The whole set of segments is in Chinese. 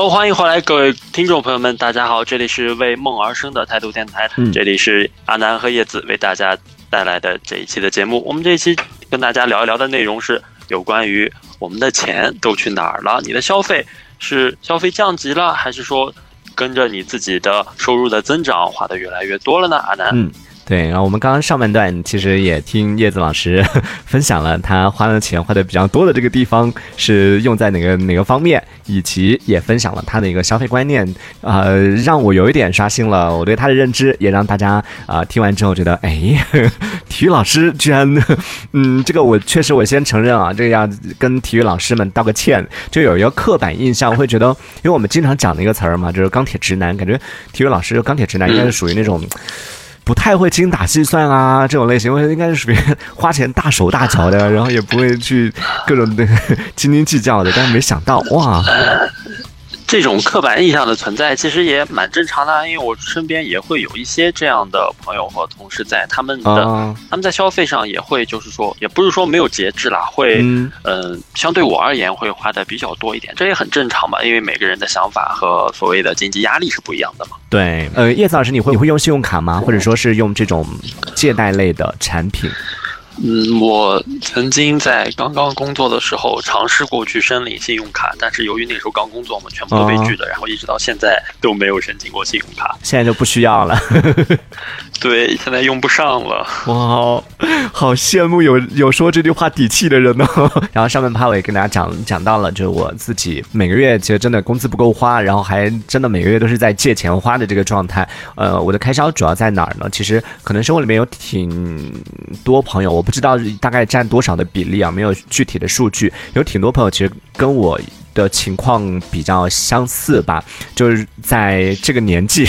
Hello，欢迎回来，各位听众朋友们，大家好，这里是为梦而生的态度电台，嗯这里是阿南和叶子为大家带来的这一期的节目。我们这一期跟大家聊一聊的内容是有关于我们的钱都去哪儿了？你的消费是消费降级了，还是说跟着你自己的收入的增长花的越来越多了呢？阿南，嗯，对。然后我们刚刚上半段其实也听叶子老师 分享了他花的钱花的比较多的这个地方是用在哪个哪个方面，以及也分享了他的一个消费观念，呃，让我有一点刷新了我对他的认知，也让大家啊、听完之后觉得，哎，体育老师居然，嗯，这个我确实我先承认啊，这个要跟体育老师们道个歉，就有一个刻板印象，会觉得，因为我们经常讲的一个词儿嘛，就是钢铁直男，感觉体育老师钢铁直男应该是属于那种。不太会精打细算啊，这种类型，我应该是属于花钱大手大脚的，然后也不会去各种的斤斤计较的。但是没想到，哇，这种刻板印象的存在其实也蛮正常的啊，因为我身边也会有一些这样的朋友和同事在，他们的、啊，他们在消费上也会，就是说，也不是说没有节制啦，会，嗯嗯、相对我而言会花的比较多一点，这也很正常嘛，因为每个人的想法和所谓的经济压力是不一样的嘛。对，呃，叶子老师，你会你会用信用卡吗？或者说是用这种借贷类的产品？嗯，我曾经在刚刚工作的时候尝试过去申领信用卡，但是由于那时候刚工作嘛，全部都被拒的，然后一直到现在都没有申请过信用卡。现在就不需要了。对，现在用不上了。哇，好羡慕有有说这句话底气的人哦。然后上面趴我也跟大家讲讲到了，就是我自己每个月其实真的工资不够花，然后还真的每个月都是在借钱花的这个状态。呃，我的开销主要在哪儿呢？其实可能生活里面有挺多朋友，我不知道大概占多少的比例啊，没有具体的数据。有挺多朋友其实跟我。的情况比较相似吧，就是在这个年纪，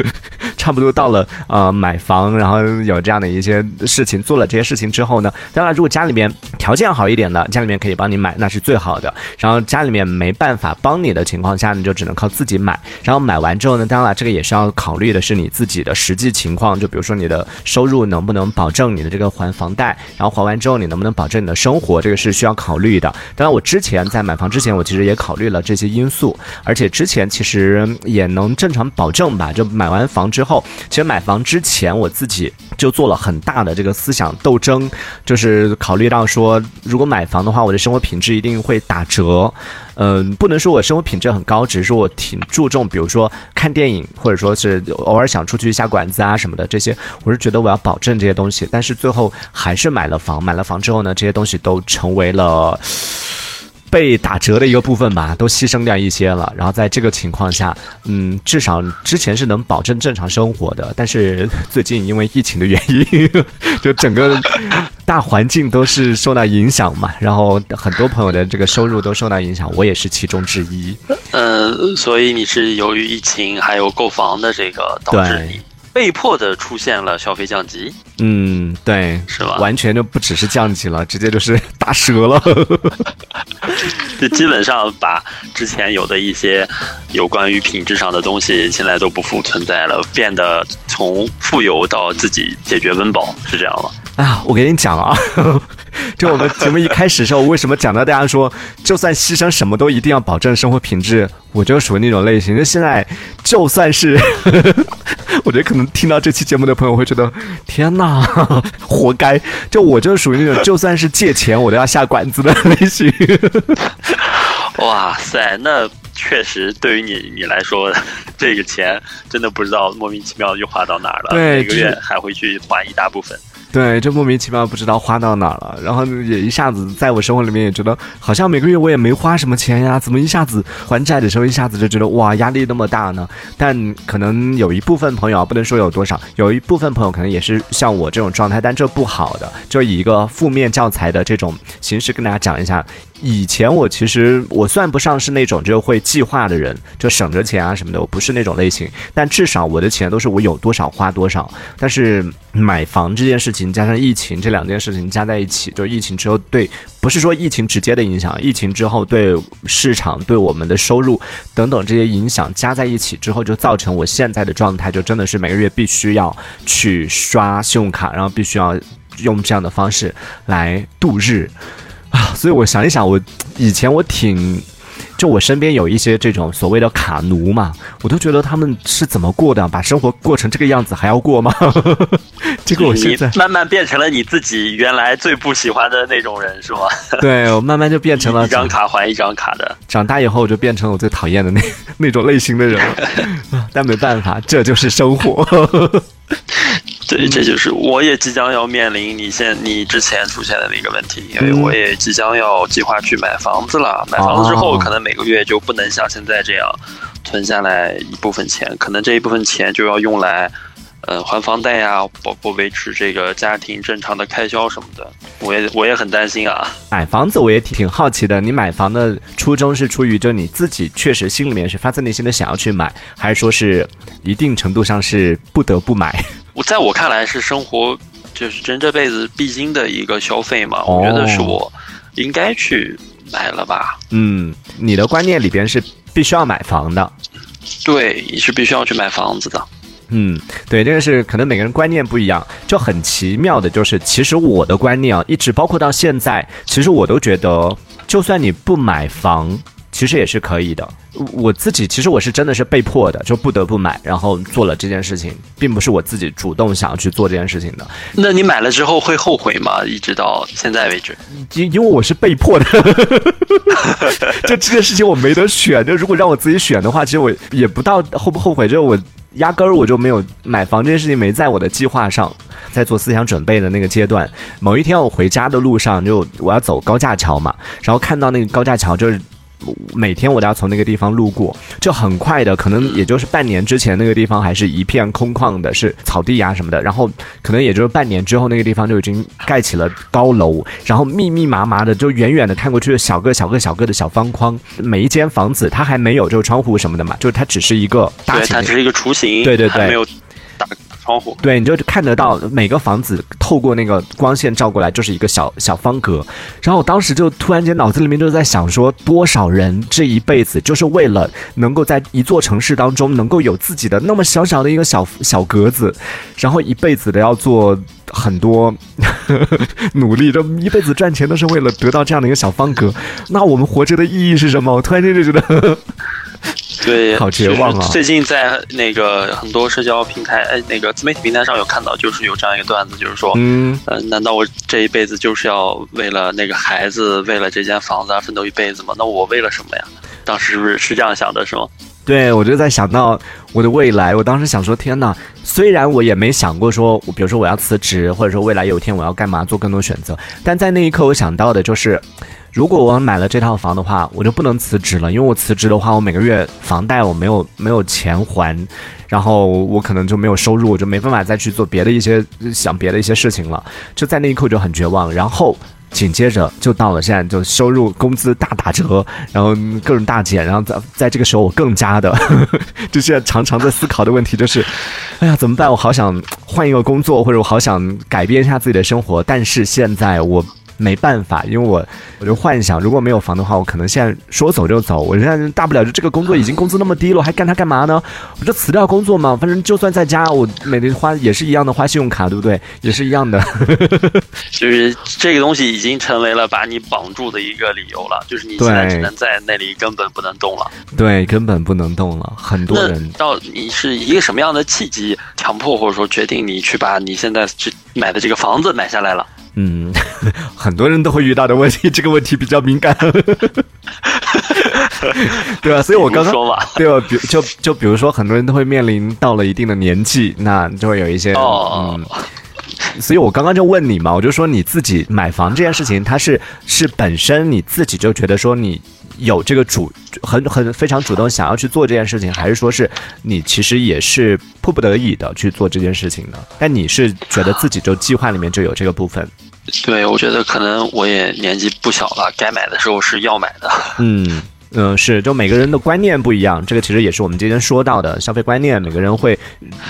差不多到了呃买房，然后有这样的一些事情，做了这些事情之后呢，当然如果家里面条件好一点的，家里面可以帮你买，那是最好的。然后家里面没办法帮你的情况下，你就只能靠自己买。然后买完之后呢，当然，这个也是要考虑的是你自己的实际情况，就比如说你的收入能不能保证你的这个还房贷，然后还完之后你能不能保证你的生活，这个是需要考虑的。当然，我之前在买房之前，我其实也考虑了这些因素，而且之前其实也能正常保证吧。就买完房之后，其实买房之前我自己就做了很大的这个思想斗争，就是考虑到说，如果买房的话，我的生活品质一定会打折。嗯，不能说我生活品质很高，只是说我挺注重，比如说看电影，或者说是偶尔想出去下馆子啊什么的这些，我是觉得我要保证这些东西。但是最后还是买了房，买了房之后呢，这些东西都成为了。被打折的一个部分吧，都牺牲掉一些了。然后在这个情况下，嗯，至少之前是能保证正常生活的。但是最近因为疫情的原因，就整个大环境都是受到影响嘛。然后很多朋友的这个收入都受到影响，我也是其中之一。嗯，所以你是由于疫情还有购房的这个导致你被迫的出现了消费降级，嗯，对，是吧？完全就不只是降级了，直接就是打折了。就基本上把之前有的一些有关于品质上的东西，现在都不复存在了，变得从富有到自己解决温饱，是这样吗？啊，我给你讲啊，就我们节目一开始的时候，为什么讲到大家说，就算牺牲什么都一定要保证生活品质，我就属于那种类型。就现在，就算是，我觉得可能听到这期节目的朋友会觉得，天哪，活该！就我就属于那种，就算是借钱我都要下馆子的类型。哇塞，那确实对于你你来说，这个钱真的不知道莫名其妙就花到哪儿了，每个月还会去还一大部分。对，就莫名其妙不知道花到哪儿了，然后也一下子在我生活里面也觉得，好像每个月我也没花什么钱呀，怎么一下子还债的时候一下子就觉得哇压力那么大呢？但可能有一部分朋友啊，不能说有多少，有一部分朋友可能也是像我这种状态，但这不好的，就以一个负面教材的这种形式跟大家讲一下。以前我其实我算不上是那种就会计划的人，就省着钱啊什么的，我不是那种类型。但至少我的钱都是我有多少花多少。但是买房这件事情加上疫情这两件事情加在一起，就疫情之后对，不是说疫情直接的影响，疫情之后对市场、对我们的收入等等这些影响加在一起之后，就造成我现在的状态，就真的是每个月必须要去刷信用卡，然后必须要用这样的方式来度日。啊，所以我想一想，我以前我挺就我身边有一些这种所谓的卡奴嘛，我都觉得他们是怎么过的，把生活过成这个样子还要过吗？结 果我现在慢慢变成了你自己原来最不喜欢的那种人，是吗？对，我慢慢就变成了 一张卡还一张卡的。长大以后，我就变成了我最讨厌的那 那种类型的人了。但没办法，这就是生活。对，这就是我也即将要面临你现你之前出现的那个问题，因为我也即将要计划去买房子了。买房子之后，可能每个月就不能像现在这样存下来一部分钱，可能这一部分钱就要用来，呃，还房贷呀，包括维持这个家庭正常的开销什么的。我也我也很担心啊。买房子我也挺挺好奇的，你买房的初衷是出于就你自己确实心里面是发自内心的想要去买，还是说是一定程度上是不得不买？我在我看来是生活，就是人这辈子必经的一个消费嘛。我觉得是我应该去买了吧。嗯，你的观念里边是必须要买房的。对，是必须要去买房子的。嗯，对，这个是可能每个人观念不一样，就很奇妙的，就是其实我的观念啊，一直包括到现在，其实我都觉得，就算你不买房。其实也是可以的，我自己其实我是真的是被迫的，就不得不买，然后做了这件事情，并不是我自己主动想要去做这件事情的。那你买了之后会后悔吗？一直到现在为止，因因为我是被迫的，就这件事情我没得选。就如果让我自己选的话，其实我也不到后不后悔，就是我压根儿我就没有买房这件事情没在我的计划上，在做思想准备的那个阶段。某一天我回家的路上，就我要走高架桥嘛，然后看到那个高架桥就是。每天我都要从那个地方路过，就很快的，可能也就是半年之前那个地方还是一片空旷的，是草地呀什么的。然后可能也就是半年之后，那个地方就已经盖起了高楼，然后密密麻麻的，就远远的看过去，小个小个小个的小方框，每一间房子它还没有就是窗户什么的嘛，就是它只是一个大，对，它只是一个雏形，对对对，没有。窗户对，你就看得到每个房子透过那个光线照过来，就是一个小小方格。然后我当时就突然间脑子里面就在想说，多少人这一辈子就是为了能够在一座城市当中能够有自己的那么小小的一个小小格子，然后一辈子的要做很多 努力，这一辈子赚钱都是为了得到这样的一个小方格。那我们活着的意义是什么？我突然间就觉得。对，好绝望啊！最近在那个很多社交平台，哎，那个自媒体平台上有看到，就是有这样一个段子，就是说，嗯，呃，难道我这一辈子就是要为了那个孩子，为了这间房子而奋斗一辈子吗？那我为了什么呀？当时是不是是这样想的，是吗？对，我就在想到我的未来。我当时想说，天哪！虽然我也没想过说，比如说我要辞职，或者说未来有一天我要干嘛，做更多选择，但在那一刻，我想到的就是。如果我买了这套房的话，我就不能辞职了，因为我辞职的话，我每个月房贷我没有没有钱还，然后我可能就没有收入，我就没办法再去做别的一些想别的一些事情了。就在那一刻就很绝望，然后紧接着就到了现在，就收入工资大打折，然后各种大减，然后在在这个时候我更加的，就现在常常在思考的问题就是，哎呀怎么办？我好想换一个工作，或者我好想改变一下自己的生活，但是现在我。没办法，因为我我就幻想，如果没有房的话，我可能现在说走就走。我现在大不了就这个工作已经工资那么低了，我还干它干嘛呢？我就辞掉工作嘛，反正就算在家，我每天花也是一样的花信用卡，对不对？也是一样的。就是这个东西已经成为了把你绑住的一个理由了，就是你现在只能在那里根本不能动了。对，根本不能动了。很多人到你是一个什么样的契机，强迫或者说决定你去把你现在去买的这个房子买下来了？嗯，很多人都会遇到的问题，这个问题比较敏感，对吧？所以我刚刚说吧，对吧？比就就比如说，很多人都会面临到了一定的年纪，那就会有一些嗯，所以我刚刚就问你嘛，我就说你自己买房这件事情，它是是本身你自己就觉得说你。有这个主很很非常主动想要去做这件事情，还是说是你其实也是迫不得已的去做这件事情呢？但你是觉得自己就计划里面就有这个部分？对，我觉得可能我也年纪不小了，该买的时候是要买的。嗯。嗯，是，就每个人的观念不一样，这个其实也是我们今天说到的消费观念，每个人会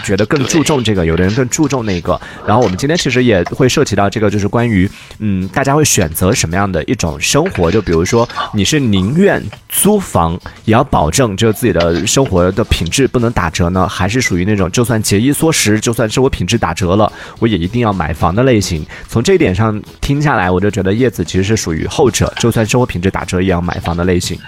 觉得更注重这个，有的人更注重那个。然后我们今天其实也会涉及到这个，就是关于，嗯，大家会选择什么样的一种生活？就比如说，你是宁愿租房也要保证就自己的生活的品质不能打折呢，还是属于那种就算节衣缩食，就算生活品质打折了，我也一定要买房的类型？从这一点上听下来，我就觉得叶子其实是属于后者，就算生活品质打折也要买房的类型。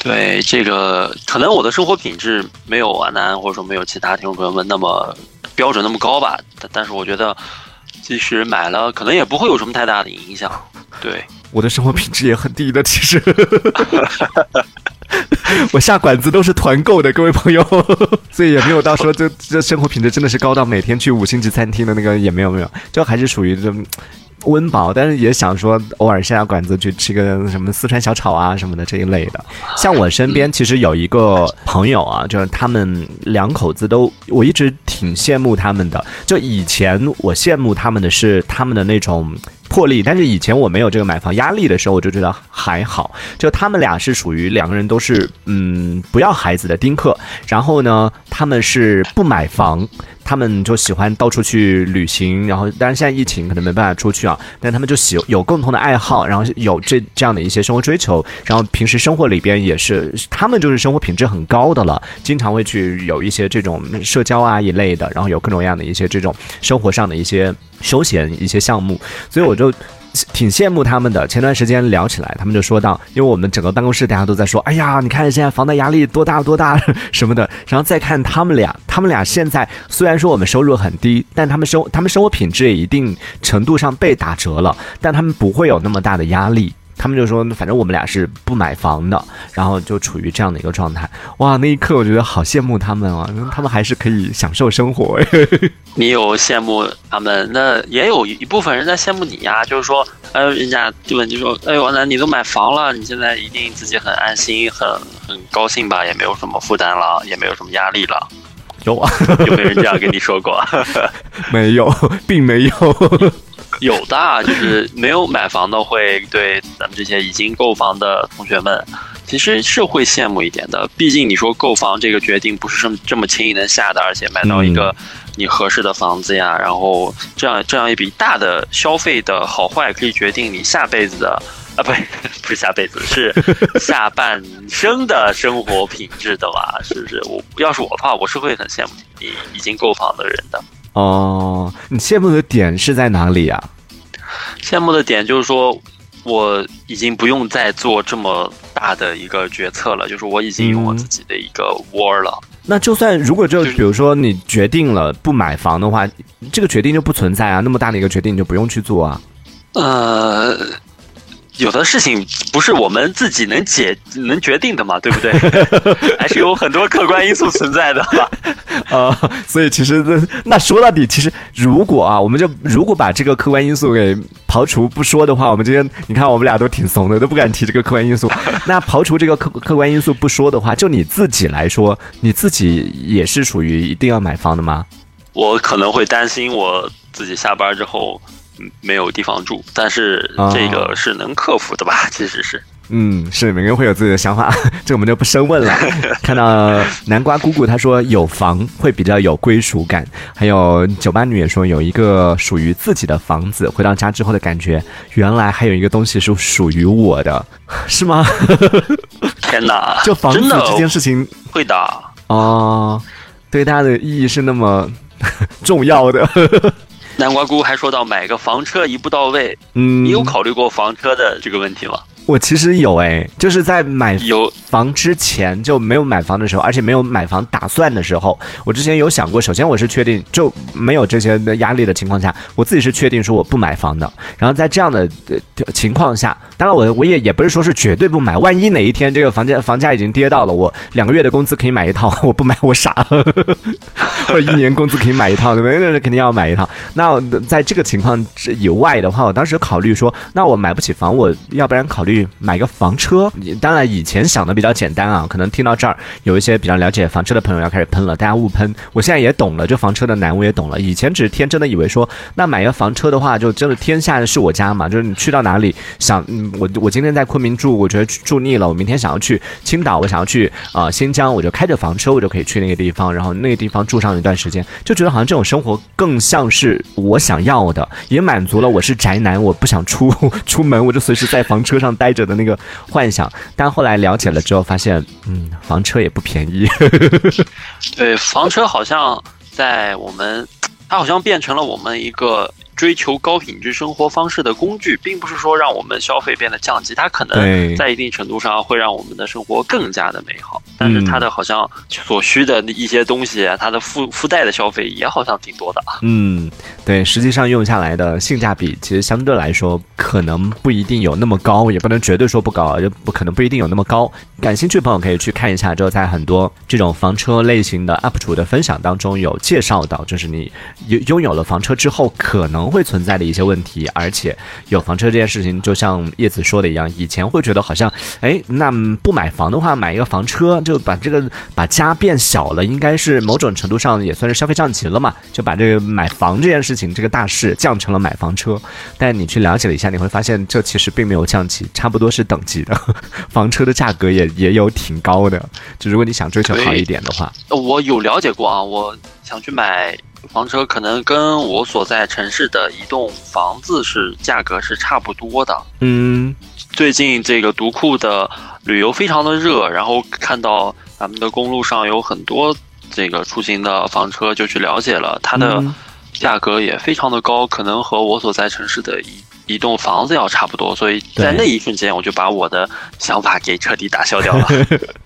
对这个，可能我的生活品质没有阿南或者说没有其他听众朋友们那么标准那么高吧，但但是我觉得，即使买了，可能也不会有什么太大的影响。对，我的生活品质也很低的，其实。我下馆子都是团购的，各位朋友，所以也没有到说这这生活品质真的是高到每天去五星级餐厅的那个也没有没有，就还是属于这。温饱，但是也想说偶尔下下馆子去吃个什么四川小炒啊什么的这一类的。像我身边其实有一个朋友啊，就是他们两口子都，我一直挺羡慕他们的。就以前我羡慕他们的是他们的那种魄力，但是以前我没有这个买房压力的时候，我就觉得还好。就他们俩是属于两个人都是嗯不要孩子的丁克，然后呢他们是不买房。他们就喜欢到处去旅行，然后当然现在疫情可能没办法出去啊，但他们就喜有共同的爱好，然后有这这样的一些生活追求，然后平时生活里边也是他们就是生活品质很高的了，经常会去有一些这种社交啊一类的，然后有各种各样的一些这种生活上的一些休闲一些项目，所以我就。挺羡慕他们的。前段时间聊起来，他们就说到，因为我们整个办公室大家都在说，哎呀，你看现在房贷压力多大多大什么的。然后再看他们俩，他们俩现在虽然说我们收入很低，但他们生他们生活品质也一定程度上被打折了，但他们不会有那么大的压力。他们就说，反正我们俩是不买房的，然后就处于这样的一个状态。哇，那一刻我觉得好羡慕他们啊，他们还是可以享受生活。你有羡慕他们，那也有一部分人在羡慕你呀。就是说，哎，人家就问你说，哎呦，那你都买房了，你现在一定自己很安心、很很高兴吧？也没有什么负担了，也没有什么压力了。有啊，有没有人这样跟你说过？没有，并没有。有的，就是没有买房的，会对咱们这些已经购房的同学们，其实是会羡慕一点的。毕竟你说购房这个决定不是这么这么轻易能下的，而且买到一个你合适的房子呀，然后这样这样一笔大的消费的好坏，可以决定你下辈子的啊，不 不是下辈子，是下半生的生活品质的吧？是不是？我要是我的话，我是会很羡慕你已经购房的人的。哦，你羡慕的点是在哪里呀？羡慕的点就是说，我已经不用再做这么大的一个决策了，就是我已经有我自己的一个窝了。那就算如果就比如说你决定了不买房的话，这个决定就不存在啊，那么大的一个决定你就不用去做啊。呃。有的事情不是我们自己能解能决定的嘛，对不对？还是有很多客观因素存在的。啊，所以其实那那说到底，其实如果啊，我们就如果把这个客观因素给刨除不说的话，我们今天你看我们俩都挺怂的，都不敢提这个客观因素。那刨除这个客客观因素不说的话，就你自己来说，你自己也是属于一定要买房的吗？我可能会担心我自己下班之后。没有地方住，但是这个是能克服的吧？其实是，嗯，是每个人会有自己的想法，这我们就不深问了。看 到南瓜姑姑她说有房会比较有归属感，还有酒吧女也说有一个属于自己的房子，回到家之后的感觉，原来还有一个东西是属于我的，是吗？天哪，就房子这件事情会的哦，对大家的意义是那么重要的。南瓜姑还说到买个房车一步到位，嗯，你有考虑过房车的这个问题吗？我其实有哎，就是在买房之前就没有买房的时候，而且没有买房打算的时候，我之前有想过。首先，我是确定就没有这些的压力的情况下，我自己是确定说我不买房的。然后在这样的呃情况下，当然我我也也不是说是绝对不买。万一哪一天这个房价房价已经跌到了我两个月的工资可以买一套，我不买我傻。或者一年工资可以买一套，对不对？那肯定要买一套。那在这个情况之以外的话，我当时考虑说，那我买不起房，我要不然考虑。去买个房车，当然以前想的比较简单啊，可能听到这儿有一些比较了解房车的朋友要开始喷了，大家勿喷。我现在也懂了，就房车的难我也懂了。以前只是天真的以为说，那买个房车的话，就真的天下是我家嘛，就是你去到哪里想，我我今天在昆明住，我觉得住腻了，我明天想要去青岛，我想要去啊新疆，我就开着房车，我就可以去那个地方，然后那个地方住上一段时间，就觉得好像这种生活更像是我想要的，也满足了我是宅男，我不想出 出门，我就随时在房车上。待着的那个幻想，但后来了解了之后，发现，嗯，房车也不便宜。对，房车好像在我们，它好像变成了我们一个追求高品质生活方式的工具，并不是说让我们消费变得降级，它可能在一定程度上会让我们的生活更加的美好。但是它的好像所需的一些东西啊，它的附附带的消费也好像挺多的。啊。嗯，对，实际上用下来的性价比其实相对来说可能不一定有那么高，也不能绝对说不高，就不可能不一定有那么高。感兴趣的朋友可以去看一下，之后在很多这种房车类型的 UP 主的分享当中有介绍到，就是。你拥拥有了房车之后可能会存在的一些问题，而且有房车这件事情，就像叶子说的一样，以前会觉得好像，哎，那不买房的话，买一个房车就把这个把家变小了，应该是某种程度上也算是消费降级了嘛，就把这个买房这件事情这个大事降成了买房车。但你去了解了一下，你会发现这其实并没有降级，差不多是等级的，房车的价格也也有挺高的。就如果你想追求好一点的话，我有了解过啊，我想去买房车，可能跟我所在城市的一栋房子是价格是差不多的。嗯，最近这个独库的旅游非常的热，然后看到咱们的公路上有很多这个出行的房车，就去了解了，它的嗯价格也非常的高，可能和我所在城市的一一栋房子要差不多，所以在那一瞬间，我就把我的想法给彻底打消掉了。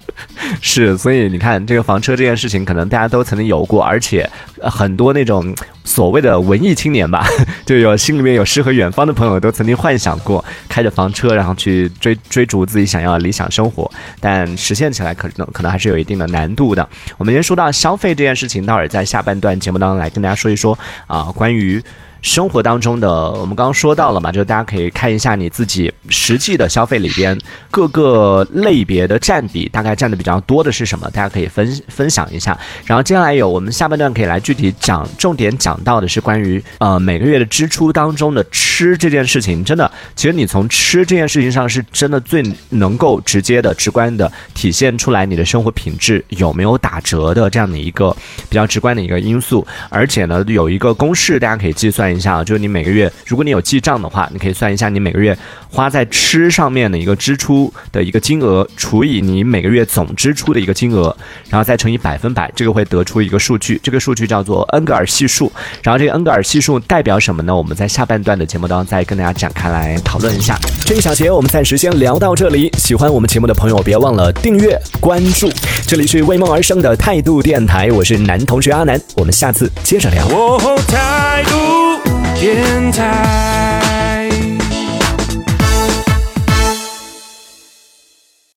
是，所以你看，这个房车这件事情，可能大家都曾经有过，而且、呃很多那种所谓的文艺青年吧，就有心里面有诗和远方的朋友，都曾经幻想过开着房车，然后去追追逐自己想要的理想生活，但实现起来可能可能还是有一定的难度的。我们先说到消费这件事情，待会在下半段节目当中来跟大家说一说啊、关于。生活当中的，我们刚刚说到了嘛，就是大家可以看一下你自己实际的消费里边各个类别的占比，大概占的比较多的是什么？大家可以分分享一下。然后接下来有我们下半段可以来具体讲，重点讲到的是关于呃每个月的支出当中的吃这件事情。真的，其实你从吃这件事情上是真的最能够直接的、直观的体现出来你的生活品质有没有打折的这样的一个比较直观的一个因素。而且呢，有一个公式，大家可以计算一下，就是你每个月，如果你有记账的话，你可以算一下你每个月花在吃上面的一个支出的一个金额，除以你每个月总支出的一个金额，然后再乘以百分百，这个会得出一个数据，这个数据叫叫做恩格尔系数。然后这个恩格尔系数代表什么呢？我们在下半段的节目当中再跟大家展开来讨论一下。这一小节我们暂时先聊到这里，喜欢我们节目的朋友别忘了订阅关注。这里是为梦而生的态度电台，我是男同学阿南，我们下次接着聊。哦，态度电台。